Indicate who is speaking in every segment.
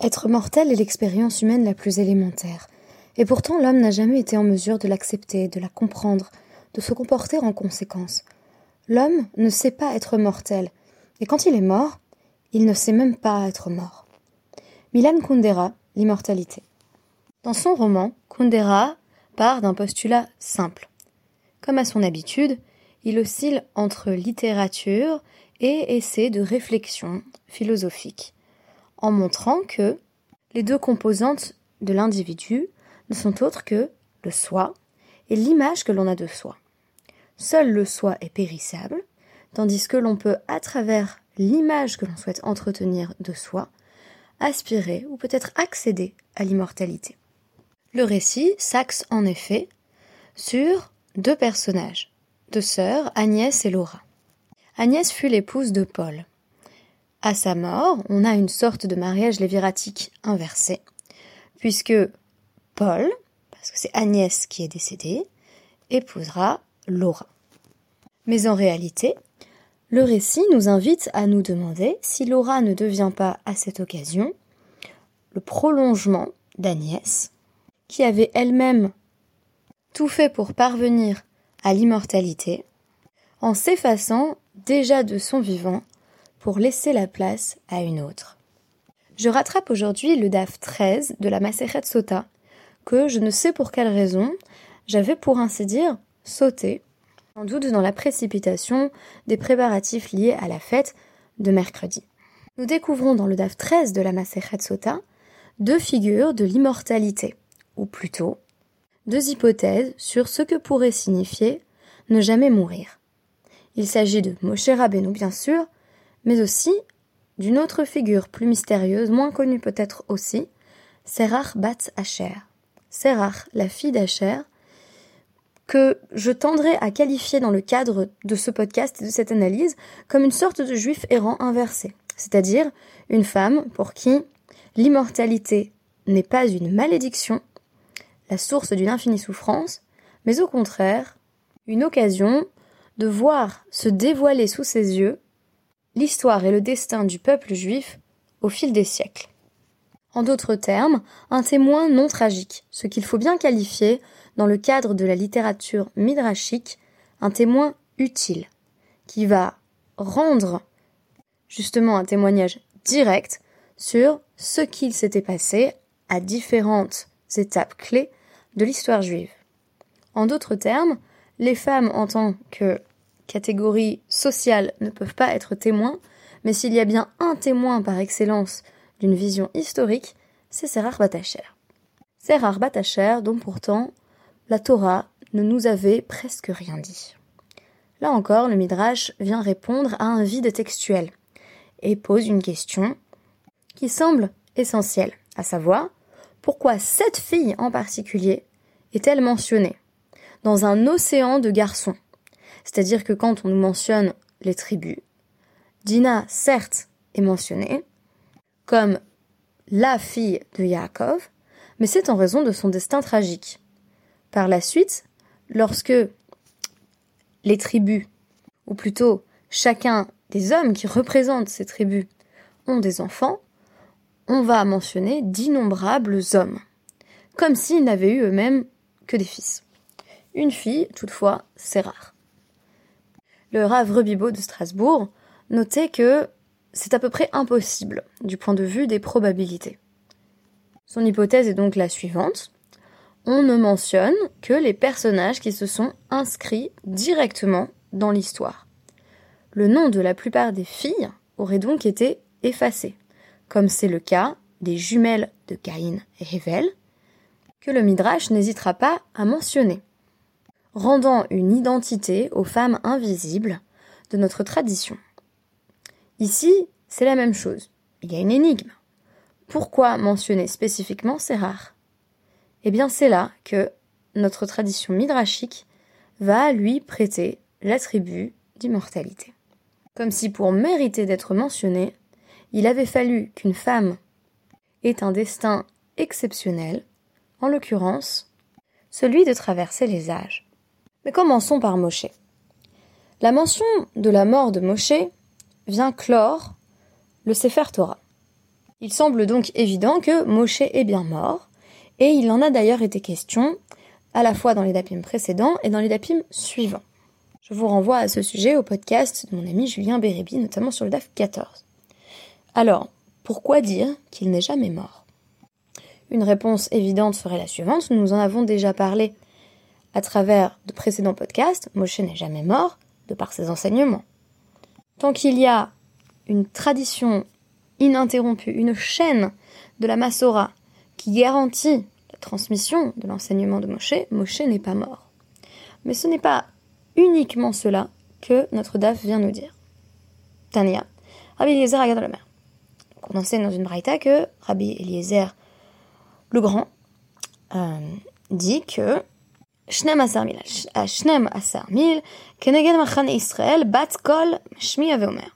Speaker 1: Être mortel est l'expérience humaine la plus élémentaire, et pourtant l'homme n'a jamais été en mesure de l'accepter, de la comprendre, de se comporter en conséquence. L'homme ne sait pas être mortel, et quand il est mort, il ne sait même pas être mort. Milan Kundera, l'immortalité. Dans son roman, Kundera part d'un postulat simple. Comme à son habitude, il oscille entre littérature et essai de réflexion philosophique, en montrant que les deux composantes de l'individu ne sont autres que le soi et l'image que l'on a de soi. Seul le soi est périssable, tandis que l'on peut, à travers l'image que l'on souhaite entretenir de soi, aspirer ou peut-être accéder à l'immortalité. Le récit s'axe en effet sur deux personnages, deux sœurs, Agnès et Laura. Agnès fut l'épouse de Paul. À sa mort, on a une sorte de mariage léviratique inversé, puisque Paul, parce que c'est Agnès qui est décédée, épousera Laura. Mais en réalité, le récit nous invite à nous demander si Laura ne devient pas à cette occasion le prolongement d'Agnès, qui avait elle-même tout fait pour parvenir à l'immortalité, en s'effaçant déjà de son vivant pour laisser la place à une autre. Je rattrape aujourd'hui le DAF 13 de la Maseret Sota, que je ne sais pour quelle raison j'avais pour ainsi dire sauté sans doute dans la précipitation des préparatifs liés à la fête de mercredi. Nous découvrons dans le DAF 13 de la Masechet Sota deux figures de l'immortalité, ou plutôt deux hypothèses sur ce que pourrait signifier ne jamais mourir. Il s'agit de Moshe Rabbeinu bien sûr, mais aussi d'une autre figure plus mystérieuse, moins connue peut-être aussi, Serach Bat Asher. Serach, la fille d'Asher, que je tendrai à qualifier dans le cadre de ce podcast et de cette analyse comme une sorte de juif errant inversé, c'est-à-dire une femme pour qui l'immortalité n'est pas une malédiction, la source d'une infinie souffrance, mais au contraire une occasion de voir se dévoiler sous ses yeux l'histoire et le destin du peuple juif au fil des siècles. En d'autres termes, un témoin non tragique, ce qu'il faut bien qualifier dans le cadre de la littérature midrashique, un témoin utile, qui va rendre justement un témoignage direct sur ce qu'il s'était passé à différentes étapes clés de l'histoire juive. En d'autres termes, les femmes en tant que catégorie sociale ne peuvent pas être témoins, mais s'il y a bien un témoin par excellence d'une vision historique, c'est Serach Batacher. Serach Batacher, dont pourtant la Torah ne nous avait presque rien dit. Là encore, le Midrash vient répondre à un vide textuel et pose une question qui semble essentielle, à savoir pourquoi cette fille en particulier est-elle mentionnée dans un océan de garçons? C'est-à-dire que quand on nous mentionne les tribus, Dina, certes, est mentionnée comme la fille de Yaakov, mais c'est en raison de son destin tragique. Par la suite, lorsque les tribus, ou plutôt chacun des hommes qui représentent ces tribus, ont des enfants, on va mentionner d'innombrables hommes, comme s'ils n'avaient eu eux-mêmes que des fils. Une fille, toutefois, c'est rare. Le Rav Rebibo de Strasbourg notait que c'est à peu près impossible du point de vue des probabilités. Son hypothèse est donc la suivante on ne mentionne que les personnages qui se sont inscrits directement dans l'histoire. Le nom de la plupart des filles aurait donc été effacé, comme c'est le cas des jumelles de Caïn et Hevel, que le Midrash n'hésitera pas à mentionner, rendant une identité aux femmes invisibles de notre tradition. Ici, c'est la même chose. Il y a une énigme. Pourquoi mentionner spécifiquement ces rares? Eh bien c'est là que notre tradition midrashique va lui prêter l'attribut d'immortalité. Comme si pour mériter d'être mentionné, il avait fallu qu'une femme ait un destin exceptionnel, en l'occurrence celui de traverser les âges. Mais commençons par Moshe. La mention de la mort de Moshe vient clore le Sefer Torah. Il semble donc évident que Moshe est bien mort, et il en a d'ailleurs été question à la fois dans les dapim précédents et dans les dapim suivants. Je vous renvoie à ce sujet au podcast de mon ami Julien Bérébi, notamment sur le DAF 14. Alors, pourquoi dire qu'il n'est jamais mort? Une réponse évidente serait la suivante, nous en avons déjà parlé à travers de précédents podcasts, Moshe n'est jamais mort de par ses enseignements. Tant qu'il y a une tradition ininterrompue, une chaîne de la Massora qui garantit la transmission de l'enseignement de Moshe, Moshe n'est pas mort. Mais ce n'est pas uniquement cela que notre DAF vient nous dire. Tania, Rabbi Eliezer mer. On enseigne dans une braïta que Rabbi Eliezer le Grand euh, dit que Shnem asar mil, Shnem asar mil, keneged machane Israël, bat kol shmi omer.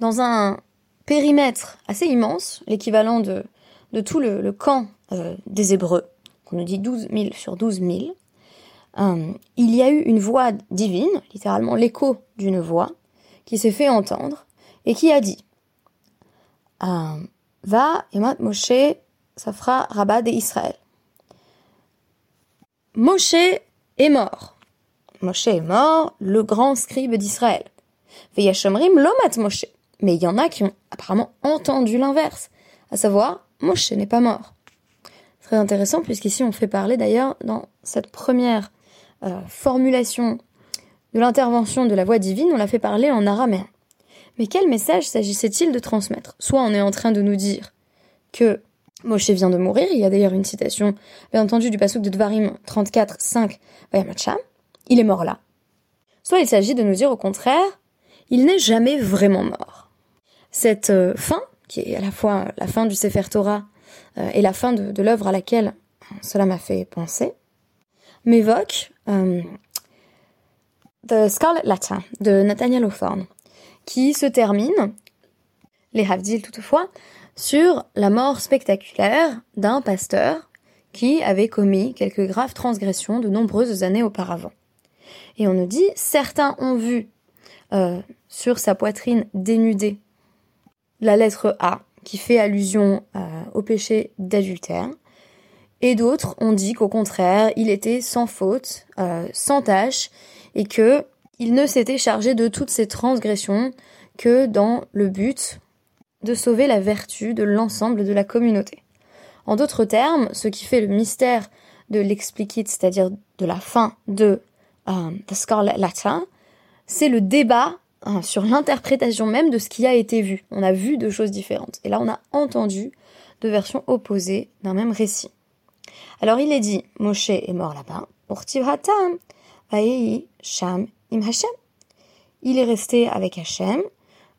Speaker 1: Dans un périmètre assez immense, l'équivalent de, de tout le, camp euh, des Hébreux, qu'on nous dit 12 000 sur 12 000, euh, il y a eu une voix divine, littéralement l'écho d'une voix, qui s'est fait entendre et qui a dit euh, Va, Emat Moshe, ça fera rabat d'Israël. Moshe est mort. Moshe est mort, le grand scribe d'Israël. Veyashomrim lomat Moshe. Mais il y en a qui ont apparemment entendu l'inverse, à savoir Moshe n'est pas mort. Très intéressant puisqu'ici on fait parler d'ailleurs dans cette première euh, formulation de l'intervention de la voix divine, on l'a fait parler en araméen. Mais quel message s'agissait-il de transmettre? Soit on est en train de nous dire que Moshe vient de mourir, il y a d'ailleurs une citation, bien entendu, du passage de Dvarim 34, 5, il est mort là. Soit il s'agit de nous dire au contraire, il n'est jamais vraiment mort. Cette euh, fin, qui est à la fois la fin du Sefer Torah euh, et la fin de, l'œuvre à laquelle cela m'a fait penser, m'évoque euh, The Scarlet Letter de Nathaniel Hawthorne, qui se termine, les Havdil toutefois, sur la mort spectaculaire d'un pasteur qui avait commis quelques graves transgressions de nombreuses années auparavant. Et on nous dit, certains ont vu sur sa poitrine dénudée la lettre A, qui fait allusion euh, au péché d'adultère. Et d'autres ont dit qu'au contraire, il était sans faute, euh, sans tâche, et que il ne s'était chargé de toutes ces transgressions que dans le but de sauver la vertu de l'ensemble de la communauté. En d'autres termes, ce qui fait le mystère de l'explicit, c'est-à-dire de la fin de euh, The Scarlet c'est le débat Hein, sur l'interprétation même de ce qui a été vu. On a vu deux choses différentes. Et là, on a entendu deux versions opposées d'un même récit. Alors il est dit, Moshe est mort là-bas. Im. Il est resté avec Hashem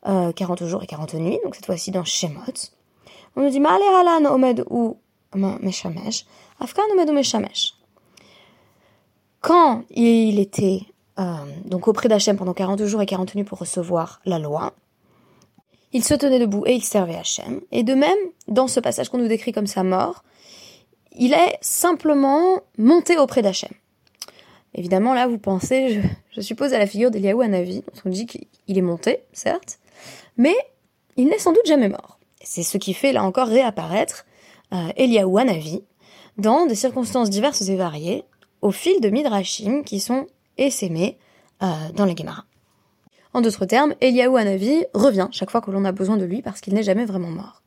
Speaker 1: euh, 40 jours et 40 nuits, donc cette fois-ci dans Shemot. On nous dit, omed ou meshamesh, afkan omed ou meshamesh. Quand il était euh, donc auprès d'Hachem pendant 40 jours et 40 nuits pour recevoir la loi. Il se tenait debout et il servait Hachem. Et de même, dans ce passage qu'on nous décrit comme sa mort, il est simplement monté auprès d'Hachem. Évidemment, là, vous pensez, je, suppose, à la figure d'Eliaou Hanavi. On dit qu'il est monté, certes, mais il n'est sans doute jamais mort. C'est ce qui fait, là encore, réapparaître euh, Eliaou Hanavi dans des circonstances diverses et variées, au fil de Midrashim qui sont et s'aimer euh, dans la Gemara. En d'autres termes, Eliaou Hanavi revient chaque fois que l'on a besoin de lui parce qu'il n'est jamais vraiment mort.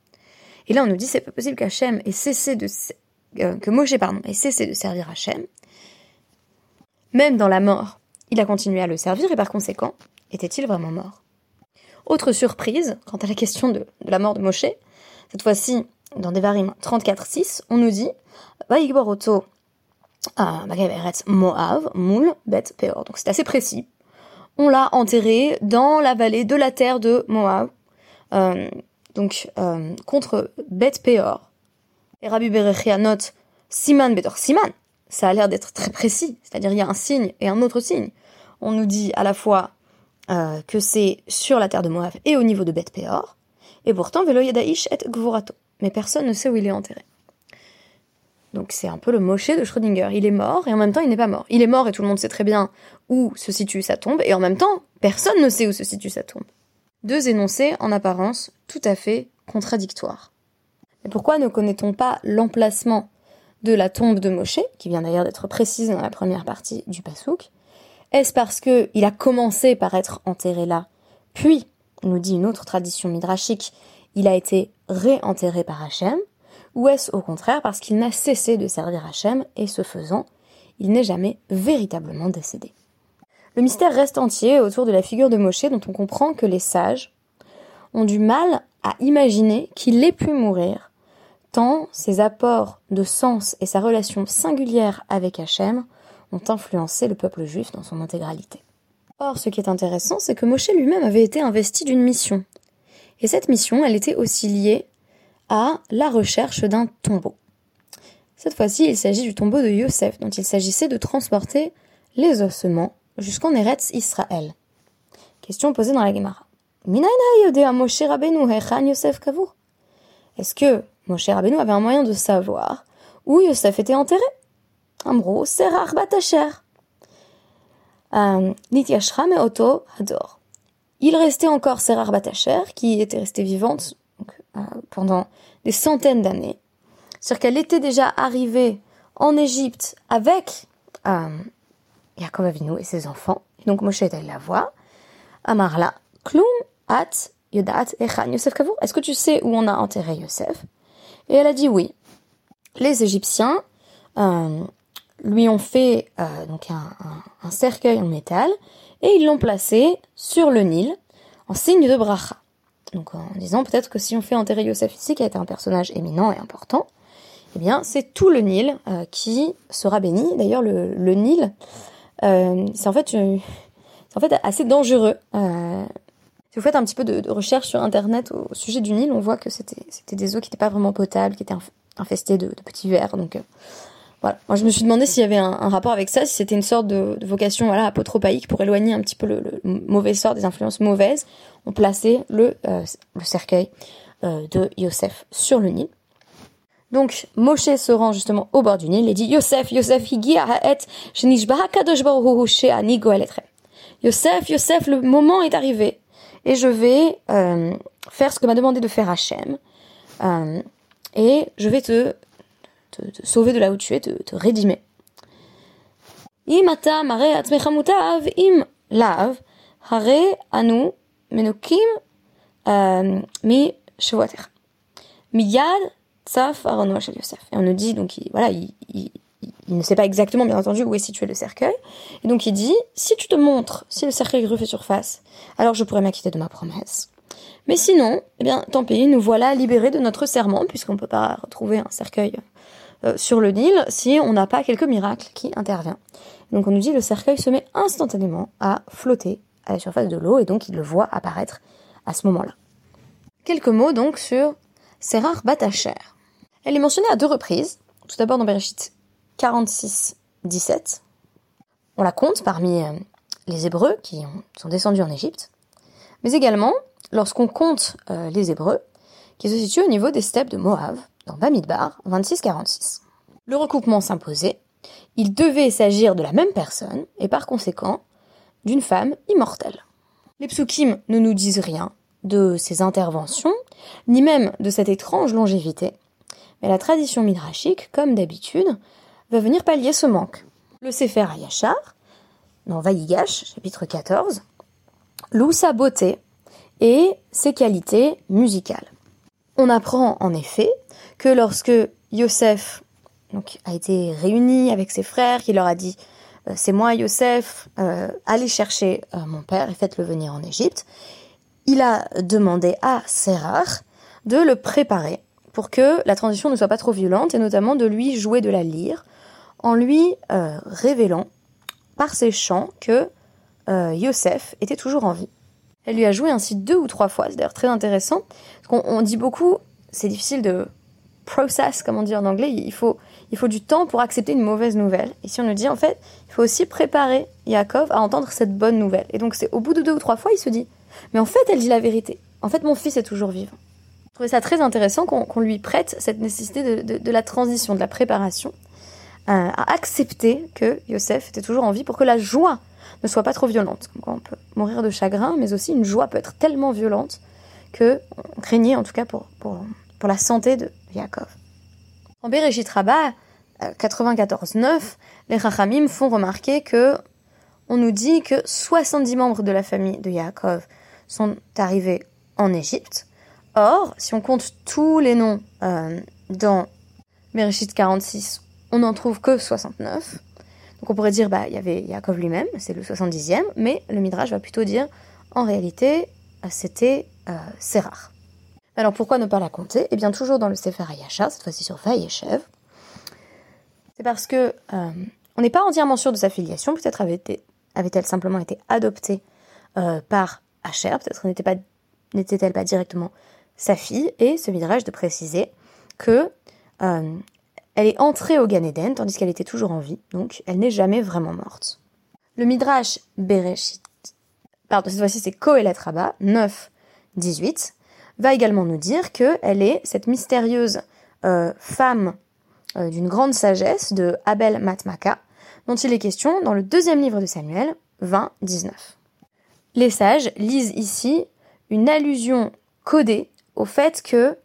Speaker 1: Et là, on nous dit c'est pas possible qu'Hachem ait cessé de euh, que Moshe pardon ait cessé de servir Hachem. Même dans la mort, il a continué à le servir et par conséquent, était-il vraiment mort? Autre surprise quant à la question de, la mort de Moshe, cette fois-ci dans Devarim 34.6, on nous dit Vaïgboroto ah, Moav, Moul, Bet, Peor. Donc c'est assez précis. On l'a enterré dans la vallée de la terre de Moab, euh, donc euh, contre Bet Peor. Et Rabbi Berechia note Siman Betor Siman. Ça a l'air d'être très précis, c'est-à-dire il y a un signe et un autre signe. On nous dit à la fois euh, que c'est sur la terre de Moab et au niveau de Bet Peor, et pourtant Velo Yadaish et Gvorato. Mais personne ne sait où il est enterré. Donc c'est un peu le moché de Schrödinger. Il est mort et en même temps il n'est pas mort. Il est mort et tout le monde sait très bien où se situe sa tombe et en même temps personne ne sait où se situe sa tombe. Deux énoncés en apparence tout à fait contradictoires. Mais pourquoi ne connaît-on pas l'emplacement de la tombe de Moshe, qui vient d'ailleurs d'être précise dans la première partie du Passouk Est-ce parce qu'il a commencé par être enterré là, puis, nous dit une autre tradition midrashique, il a été réenterré par Hachem? Ou est-ce au contraire parce qu'il n'a cessé de servir Hachem et ce faisant, il n'est jamais véritablement décédé? Le mystère reste entier autour de la figure de Moshe dont on comprend que les sages ont du mal à imaginer qu'il ait pu mourir tant ses apports de sens et sa relation singulière avec Hachem ont influencé le peuple juif dans son intégralité. Or, ce qui est intéressant, c'est que Moshe lui-même avait été investi d'une mission. Et cette mission, elle était aussi liée à la recherche d'un tombeau. Cette fois-ci, il s'agit du tombeau de Yosef, dont il s'agissait de transporter les ossements jusqu'en Eretz Israël. Question posée dans la Gemara. Est-ce que mon cher Rabbeinu avait un moyen de savoir où Yosef était enterré? Amro, Serach Batacher. Euh, Auto Hador. Il restait encore Serach Batacher, qui était restée vivante euh, pendant des centaines d'années. C'est-à-dire qu'elle était déjà arrivée en Égypte avec euh, Yaakov Avinu et ses enfants. Donc Moshe est allé la voir. Amarla, Klum, At, Yodat, Echan, Yosef Kavour. Est-ce que tu sais où on a enterré Yosef? Et elle a dit oui. Les Égyptiens euh, lui ont fait euh, donc un, cercueil en métal et ils l'ont placé sur le Nil en signe de bracha. Donc en disant peut-être que si on fait enterrer Yosef ici, qui a été un personnage éminent et important, eh bien c'est tout le Nil euh, qui sera béni. D'ailleurs le, Nil, c'est en fait en fait assez dangereux. Si vous faites un petit peu de, recherche sur Internet au, sujet du Nil, on voit que c'était des eaux qui n'étaient pas vraiment potables, qui étaient infestées de, petits vers. Donc euh, voilà. Moi, je me suis demandé s'il y avait un, rapport avec ça, si c'était une sorte de, vocation voilà, apotropaïque pour éloigner un petit peu le, mauvais sort des influences mauvaises. On plaçait le, euh, cercueil euh, de Yosef sur le Nil. Donc, Moshe se rend justement au bord du Nil et dit Yosef, Yosef, Yosef, Yosef, le moment est arrivé et je vais euh, faire ce que m'a demandé de faire Hachem. Et je vais te, te, sauver de là où tu es, te, rédimer. Im mare im lav, hare anu menukim euh, mi Miyad tsaf Yosef. Et on nous dit, donc, voilà, il, il ne sait pas exactement, bien entendu, où est situé le cercueil. Et donc il dit, si tu te montres, si le cercueil refait surface, alors je pourrais m'acquitter de ma promesse. Mais sinon, eh bien, tant pis, nous voilà libérés de notre serment, puisqu'on ne peut pas retrouver un cercueil euh, sur le Nil si on n'a pas quelques miracles qui interviennent. Donc on nous dit, le cercueil se met instantanément à flotter à la surface de l'eau, et donc il le voit apparaître à ce moment-là. Quelques mots donc sur Serar Batacher. Elle est mentionnée à deux reprises, tout d'abord dans Bereshit 46, 17. On la compte parmi euh, les Hébreux qui sont descendus en Égypte, mais également lorsqu'on compte euh, les Hébreux qui se situent au niveau des steppes de Moab, dans Bamidbar, 26-46. Le recoupement s'imposait, il devait s'agir de la même personne, et par conséquent, d'une femme immortelle. Les psukim ne nous disent rien de ces interventions, ni même de cette étrange longévité, mais la tradition midrashique, comme d'habitude, va venir pallier ce manque. Le Sefer Hayashar, dans Vayigash, chapitre 14, loue sa beauté et ses qualités musicales. On apprend en effet que lorsque Yosef a été réuni avec ses frères, qu'il leur a dit euh, C'est moi Yosef, euh, allez chercher euh, mon père et faites-le venir en Égypte, il a demandé à Sérar de le préparer pour que la transition ne soit pas trop violente et notamment de lui jouer de la lyre en lui révélant par ses chants que Yosef était toujours en vie. Elle lui a joué ainsi deux ou trois fois, c'est d'ailleurs très intéressant, qu'on dit beaucoup, c'est difficile de process, comme on dit en anglais, il faut, il faut du temps pour accepter une mauvaise nouvelle. Et si on nous dit, en fait, il faut aussi préparer Yaakov à entendre cette bonne nouvelle. Et donc c'est au bout de deux ou trois fois, il se dit, mais en fait, elle dit la vérité. En fait, mon fils est toujours vivant. Je trouvais ça très intéressant qu'on lui prête cette nécessité de, de la transition, de la préparation à accepter que Yosef était toujours en vie pour que la joie ne soit pas trop violente. on peut mourir de chagrin, mais aussi une joie peut être tellement violente que on craignait en tout cas pour, pour, pour la santé de Yaakov. En Bereshit Rabbah 94.9, les Rachamim font remarquer que on nous dit que 70 membres de la famille de Yaakov sont arrivés en Égypte. Or, si on compte tous les noms euh, dans Bereshit 46, on n'en trouve que 69. Donc on pourrait dire, bah, il y avait Yaakov lui-même, c'est le 70e, mais le Midrash va plutôt dire, en réalité, euh, c'était euh, rare. Alors pourquoi ne pas la compter? Eh bien, toujours dans le Sefer Hayasha, cette fois-ci sur Vayeshev, c'est parce que euh, on n'est pas entièrement sûr de sa filiation, peut-être avait-elle simplement été adoptée euh, par Asher, peut-être n'était-elle pas directement sa fille, et ce Midrash de préciser que euh, elle est entrée au Gan Eden tandis qu'elle était toujours en vie, donc elle n'est jamais vraiment morte. Le Midrash Bereshit, pardon, cette fois-ci c'est Kohelet Rabba, 9, 18, va également nous dire qu'elle est cette mystérieuse euh, femme euh, d'une grande sagesse de Abel Matmaka, dont il est question dans le deuxième livre de Samuel, 20, 19. Les sages lisent ici une allusion codée au fait que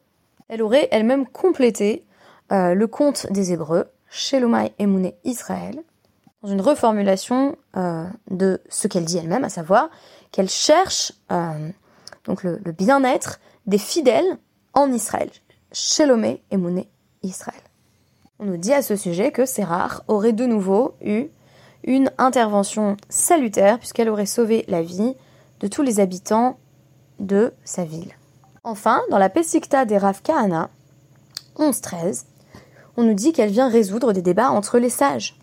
Speaker 1: elle aurait elle-même complété euh, le conte des Hébreux, Shelomai Emouné Israël, dans une reformulation de ce qu'elle dit elle-même, à savoir qu'elle cherche donc le, bien-être des fidèles en Israël. Shelomé Emouné Israël. On nous dit à ce sujet que Sérar aurait de nouveau eu une intervention salutaire puisqu'elle aurait sauvé la vie de tous les habitants de sa ville. Enfin, dans la Pesikta des Rav Kahana, 11-13, on nous dit qu'elle vient résoudre des débats entre les sages.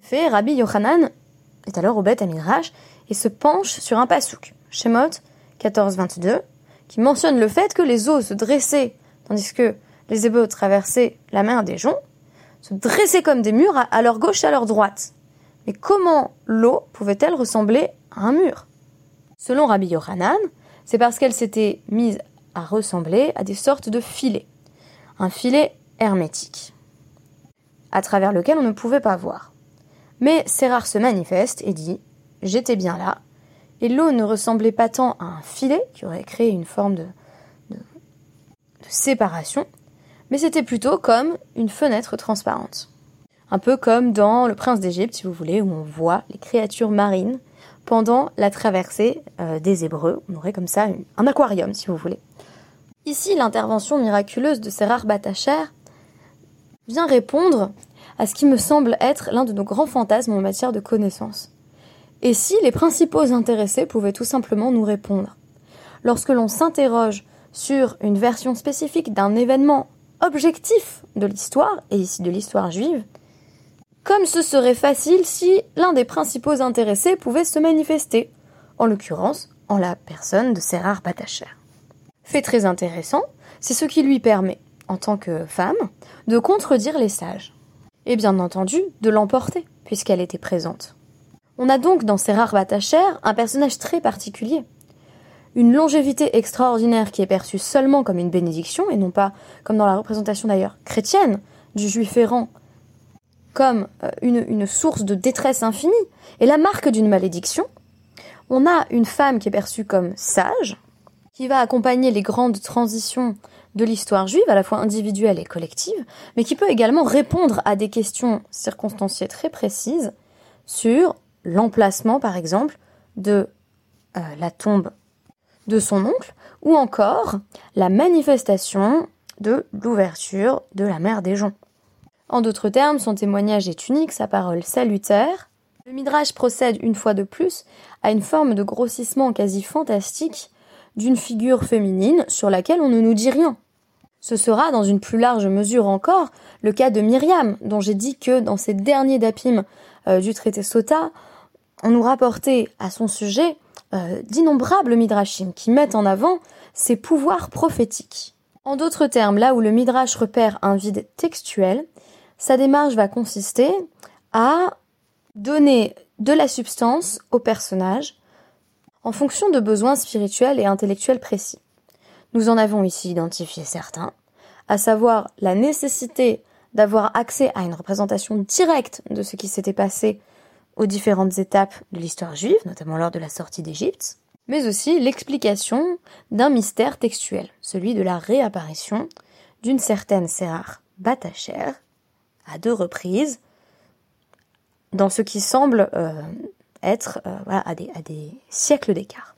Speaker 1: Fait, Rabbi Yochanan est alors au Beth Amirash et se penche sur un pasouk, Shemot 14-22, qui mentionne le fait que les eaux se dressaient tandis que les Hébreux traversaient la mer des joncs, se dressaient comme des murs à leur gauche et à leur droite. Mais comment l'eau pouvait-elle ressembler à un mur? Selon Rabbi Yochanan, c'est parce qu'elle s'était mise à ressembler à des sortes de filets. Un filet hermétique, à travers lequel on ne pouvait pas voir. Mais Sérar se manifeste et dit J'étais bien là, et l'eau ne ressemblait pas tant à un filet qui aurait créé une forme de, séparation, mais c'était plutôt comme une fenêtre transparente. Un peu comme dans Le Prince d'Égypte, si vous voulez, où on voit les créatures marines pendant la traversée euh, des Hébreux. On aurait comme ça un aquarium, si vous voulez. Ici, l'intervention miraculeuse de Serrar Batacher vient répondre à ce qui me semble être l'un de nos grands fantasmes en matière de connaissance. Et si les principaux intéressés pouvaient tout simplement nous répondre? Lorsque l'on s'interroge sur une version spécifique d'un événement objectif de l'histoire, et ici de l'histoire juive, comme ce serait facile si l'un des principaux intéressés pouvait se manifester, en l'occurrence en la personne de Serrar Batacher. Fait très intéressant, c'est ce qui lui permet, en tant que femme, de contredire les sages, et bien entendu de l'emporter, puisqu'elle était présente. On a donc dans Serrar Batacher un personnage très particulier, une longévité extraordinaire qui est perçue seulement comme une bénédiction et non pas, comme dans la représentation d'ailleurs chrétienne, du juif errant comme euh, une source de détresse infinie. Et la marque d'une malédiction, on a une femme qui est perçue comme sage, qui va accompagner les grandes transitions de l'histoire juive, à la fois individuelle et collective, mais qui peut également répondre à des questions circonstanciées très précises sur l'emplacement, par exemple, de euh, la tombe de son oncle, ou encore la manifestation de l'ouverture de la mer des joncs. En d'autres termes, son témoignage est unique, sa parole salutaire. Le Midrash procède une fois de plus à une forme de grossissement quasi fantastique d'une figure féminine sur laquelle on ne nous dit rien. Ce sera, dans une plus large mesure encore, le cas de Myriam, dont j'ai dit que dans ces derniers dapim euh, du traité Sota, on nous rapportait à son sujet euh, d'innombrables midrashim qui mettent en avant ses pouvoirs prophétiques. En d'autres termes, là où le midrash repère un vide textuel, sa démarche va consister à donner de la substance au personnage en fonction de besoins spirituels et intellectuels précis. Nous en avons ici identifié certains, à savoir la nécessité d'avoir accès à une représentation directe de ce qui s'était passé aux différentes étapes de l'histoire juive, notamment lors de la sortie d'Égypte, mais aussi l'explication d'un mystère textuel, celui de la réapparition d'une certaine Sérar Batacher à deux reprises dans ce qui semble euh, être euh, à, des, siècles d'écart.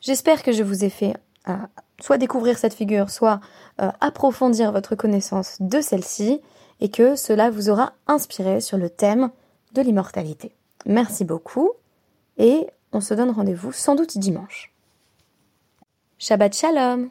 Speaker 1: J'espère que je vous ai fait euh, soit découvrir cette figure, soit approfondir votre connaissance de celle-ci, et que cela vous aura inspiré sur le thème de l'immortalité. Merci beaucoup, et on se donne rendez-vous sans doute dimanche. Shabbat Shalom